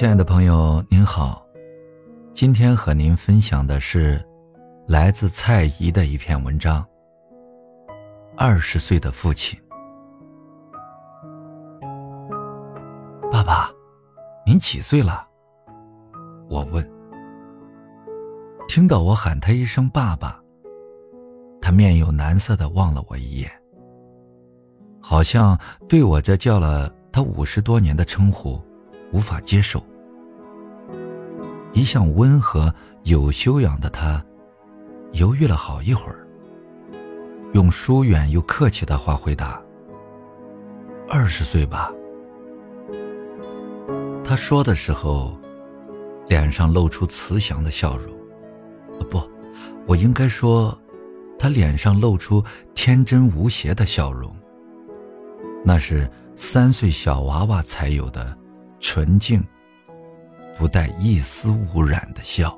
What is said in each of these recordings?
亲爱的朋友，您好，今天和您分享的是来自蔡怡的一篇文章。二十岁的父亲，爸爸，您几岁了？我问。听到我喊他一声爸爸，他面有难色的望了我一眼，好像对我这叫了他五十多年的称呼无法接受。一向温和有修养的他，犹豫了好一会儿，用疏远又客气的话回答：“二十岁吧。”他说的时候，脸上露出慈祥的笑容。不，我应该说，他脸上露出天真无邪的笑容。那是三岁小娃娃才有的纯净。不带一丝污染的笑。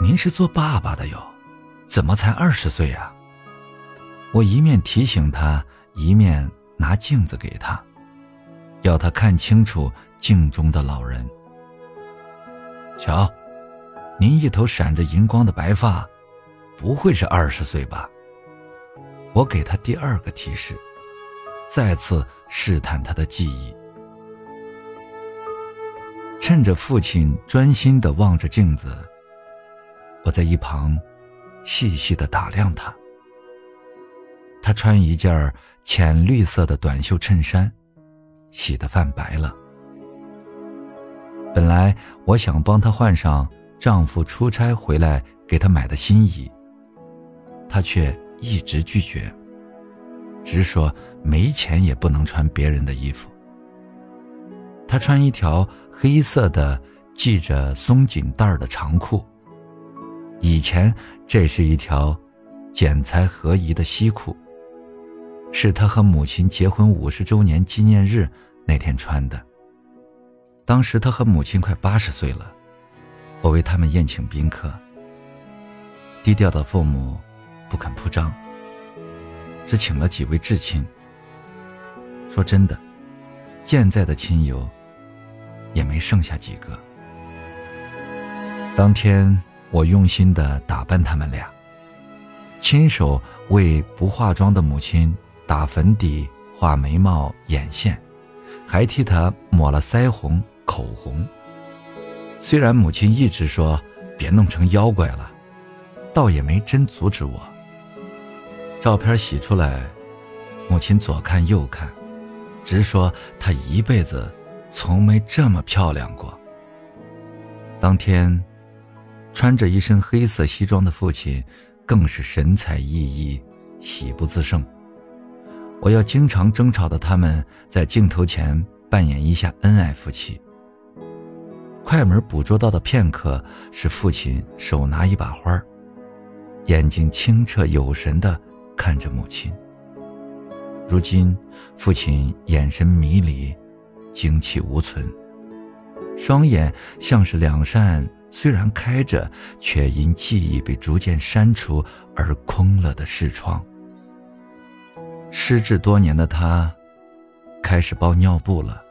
您是做爸爸的哟，怎么才二十岁呀？我一面提醒他，一面拿镜子给他，要他看清楚镜中的老人。瞧，您一头闪着银光的白发，不会是二十岁吧？我给他第二个提示，再次试探他的记忆。趁着父亲专心的望着镜子，我在一旁细细的打量他。他穿一件浅绿色的短袖衬衫，洗得泛白了。本来我想帮他换上丈夫出差回来给他买的新衣，他却一直拒绝，直说没钱也不能穿别人的衣服。穿一条黑色的系着松紧带的长裤。以前这是一条剪裁合宜的西裤，是他和母亲结婚五十周年纪念日那天穿的。当时他和母亲快八十岁了，我为他们宴请宾客。低调的父母不肯铺张，只请了几位至亲。说真的，健在的亲友。也没剩下几个。当天，我用心的打扮他们俩，亲手为不化妆的母亲打粉底、画眉毛、眼线，还替她抹了腮红、口红。虽然母亲一直说别弄成妖怪了，倒也没真阻止我。照片洗出来，母亲左看右看，直说她一辈子。从没这么漂亮过。当天，穿着一身黑色西装的父亲，更是神采奕奕，喜不自胜。我要经常争吵的他们，在镜头前扮演一下恩爱夫妻。快门捕捉到的片刻，是父亲手拿一把花眼睛清澈有神的看着母亲。如今，父亲眼神迷离。精气无存，双眼像是两扇虽然开着，却因记忆被逐渐删除而空了的视窗。失智多年的他，开始包尿布了。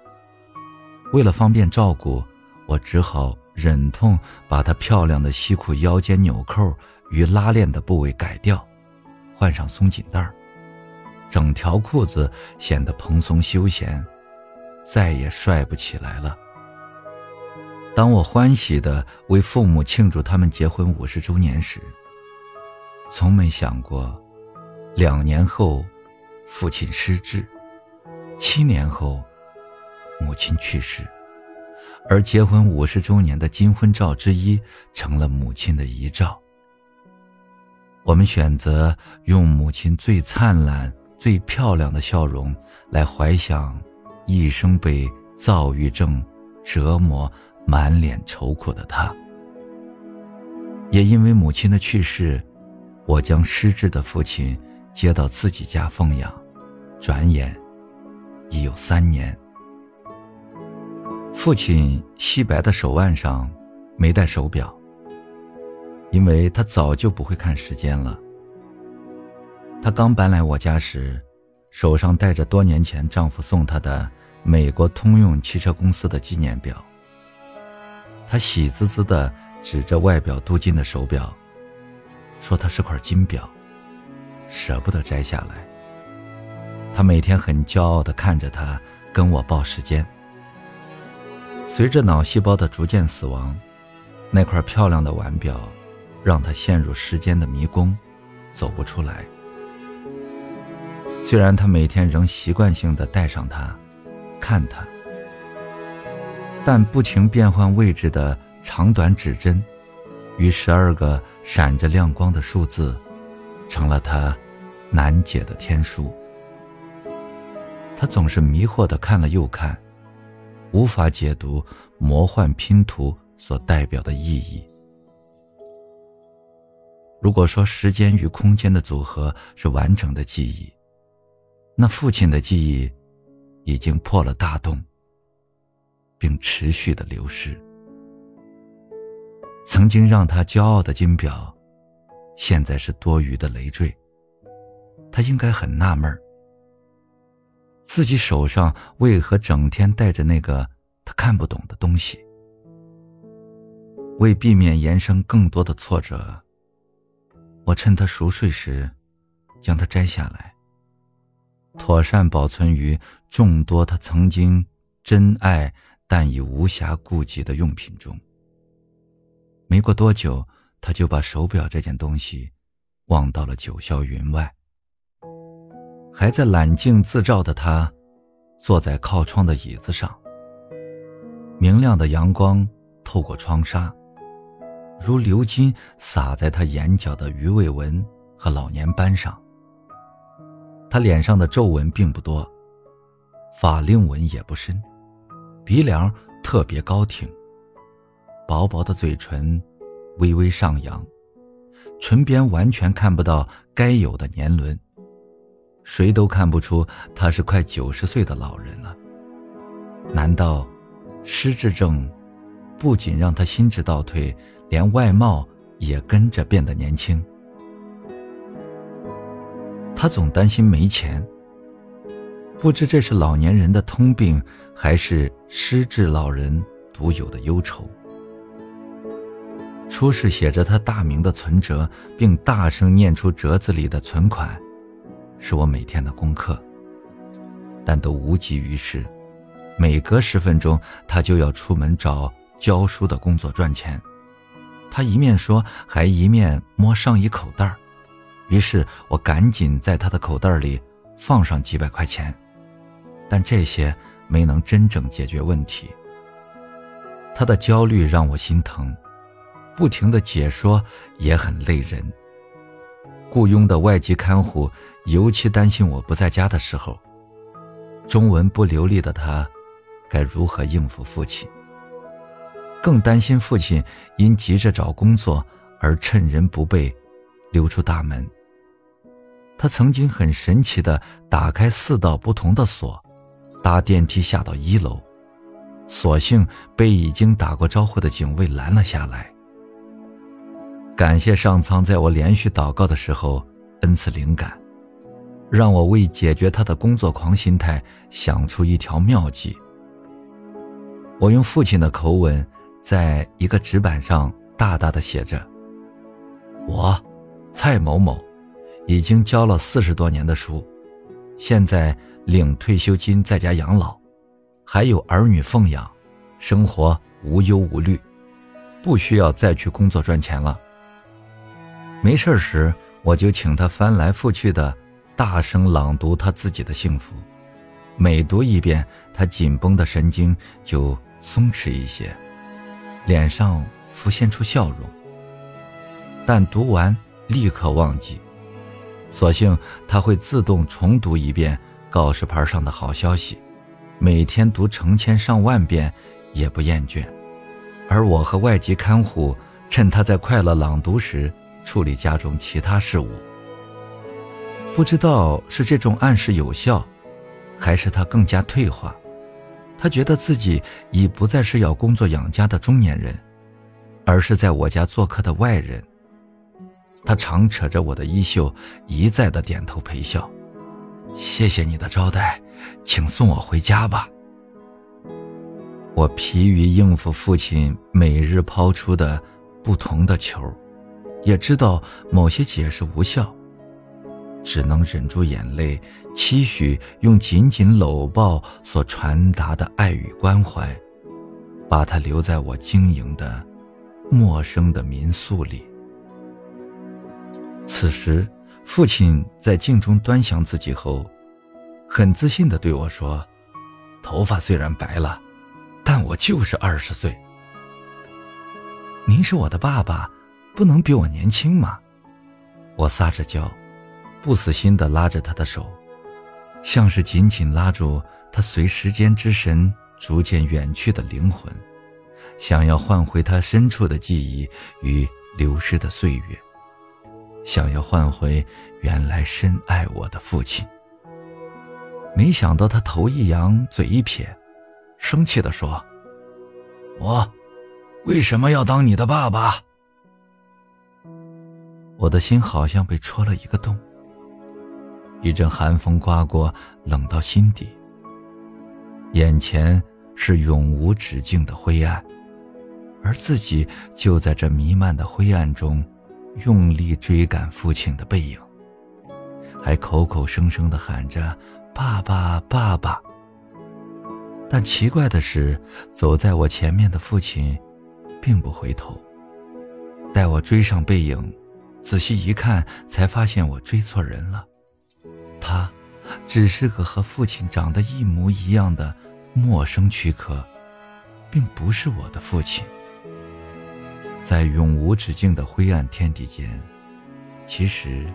为了方便照顾，我只好忍痛把他漂亮的西裤腰间纽扣与拉链的部位改掉，换上松紧带整条裤子显得蓬松休闲。再也帅不起来了。当我欢喜的为父母庆祝他们结婚五十周年时，从没想过，两年后，父亲失智，七年后，母亲去世，而结婚五十周年的金婚照之一成了母亲的遗照。我们选择用母亲最灿烂、最漂亮的笑容来怀想。一生被躁郁症折磨、满脸愁苦的他，也因为母亲的去世，我将失智的父亲接到自己家奉养。转眼已有三年。父亲细白的手腕上没戴手表，因为他早就不会看时间了。他刚搬来我家时，手上戴着多年前丈夫送她的。美国通用汽车公司的纪念表。她喜滋滋地指着外表镀金的手表，说：“它是块金表，舍不得摘下来。”他每天很骄傲地看着它，跟我报时间。随着脑细胞的逐渐死亡，那块漂亮的腕表，让他陷入时间的迷宫，走不出来。虽然他每天仍习惯性的戴上它，看它，但不停变换位置的长短指针，与十二个闪着亮光的数字，成了他难解的天书。他总是迷惑的看了又看。无法解读魔幻拼图所代表的意义。如果说时间与空间的组合是完整的记忆，那父亲的记忆已经破了大洞，并持续的流失。曾经让他骄傲的金表，现在是多余的累赘。他应该很纳闷儿。自己手上为何整天带着那个他看不懂的东西？为避免延伸更多的挫折，我趁他熟睡时，将它摘下来，妥善保存于众多他曾经珍爱但已无暇顾及的用品中。没过多久，他就把手表这件东西忘到了九霄云外。还在揽镜自照的他，坐在靠窗的椅子上。明亮的阳光透过窗纱，如流金洒在他眼角的鱼尾纹和老年斑上。他脸上的皱纹并不多，法令纹也不深，鼻梁特别高挺，薄薄的嘴唇微微上扬，唇边完全看不到该有的年轮。谁都看不出他是快九十岁的老人了。难道失智症不仅让他心智倒退，连外貌也跟着变得年轻？他总担心没钱，不知这是老年人的通病，还是失智老人独有的忧愁。出示写着他大名的存折，并大声念出折子里的存款。是我每天的功课，但都无济于事。每隔十分钟，他就要出门找教书的工作赚钱。他一面说，还一面摸上衣口袋于是我赶紧在他的口袋里放上几百块钱，但这些没能真正解决问题。他的焦虑让我心疼，不停的解说也很累人。雇佣的外籍看护尤其担心我不在家的时候，中文不流利的他，该如何应付父亲？更担心父亲因急着找工作而趁人不备，溜出大门。他曾经很神奇的打开四道不同的锁，搭电梯下到一楼，所幸被已经打过招呼的警卫拦了下来。感谢上苍，在我连续祷告的时候恩赐灵感，让我为解决他的工作狂心态想出一条妙计。我用父亲的口吻，在一个纸板上大大的写着：“我，蔡某某，已经教了四十多年的书，现在领退休金在家养老，还有儿女奉养，生活无忧无虑，不需要再去工作赚钱了。”没事时，我就请他翻来覆去的，大声朗读他自己的幸福。每读一遍，他紧绷的神经就松弛一些，脸上浮现出笑容。但读完立刻忘记，索性他会自动重读一遍告示牌上的好消息，每天读成千上万遍也不厌倦。而我和外籍看护趁他在快乐朗读时。处理家中其他事务，不知道是这种暗示有效，还是他更加退化。他觉得自己已不再是要工作养家的中年人，而是在我家做客的外人。他常扯着我的衣袖，一再的点头陪笑。谢谢你的招待，请送我回家吧。我疲于应付父亲每日抛出的不同的球，也知道某些解释无效，只能忍住眼泪，期许用紧紧搂抱所传达的爱与关怀，把他留在我经营的陌生的民宿里。此时，父亲在镜中端详自己后，很自信地对我说：“头发虽然白了。”但我就是二十岁。您是我的爸爸，不能比我年轻吗？我撒着娇，不死心的拉着他的手，像是紧紧拉住他随时间之神逐渐远去的灵魂，想要换回他深处的记忆与流失的岁月，想要换回原来深爱我的父亲。没想到他头一扬，嘴一撇。生气地说：“我为什么要当你的爸爸？”我的心好像被戳了一个洞，一阵寒风刮过，冷到心底。眼前是永无止境的灰暗，而自己就在这弥漫的灰暗中，用力追赶父亲的背影，还口口声声的喊着“爸爸，爸爸”。但奇怪的是，走在我前面的父亲，并不回头。待我追上背影，仔细一看，才发现我追错人了。他，只是个和父亲长得一模一样的陌生躯壳，并不是我的父亲。在永无止境的灰暗天地间，其实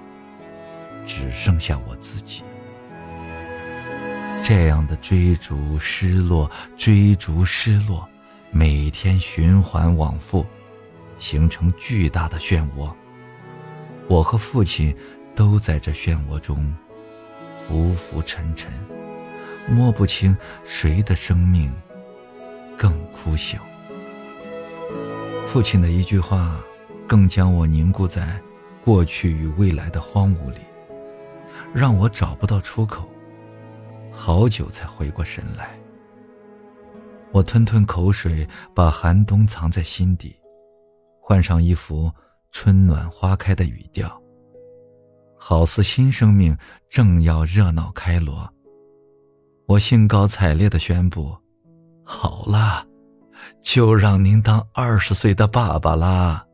只剩下我自己。这样的追逐失落，追逐失落，每天循环往复，形成巨大的漩涡。我和父亲都在这漩涡中浮浮沉沉，摸不清谁的生命更枯朽。父亲的一句话，更将我凝固在过去与未来的荒芜里，让我找不到出口。好久才回过神来，我吞吞口水，把寒冬藏在心底，换上一幅春暖花开的语调，好似新生命正要热闹开锣。我兴高采烈的宣布：“好啦，就让您当二十岁的爸爸啦！”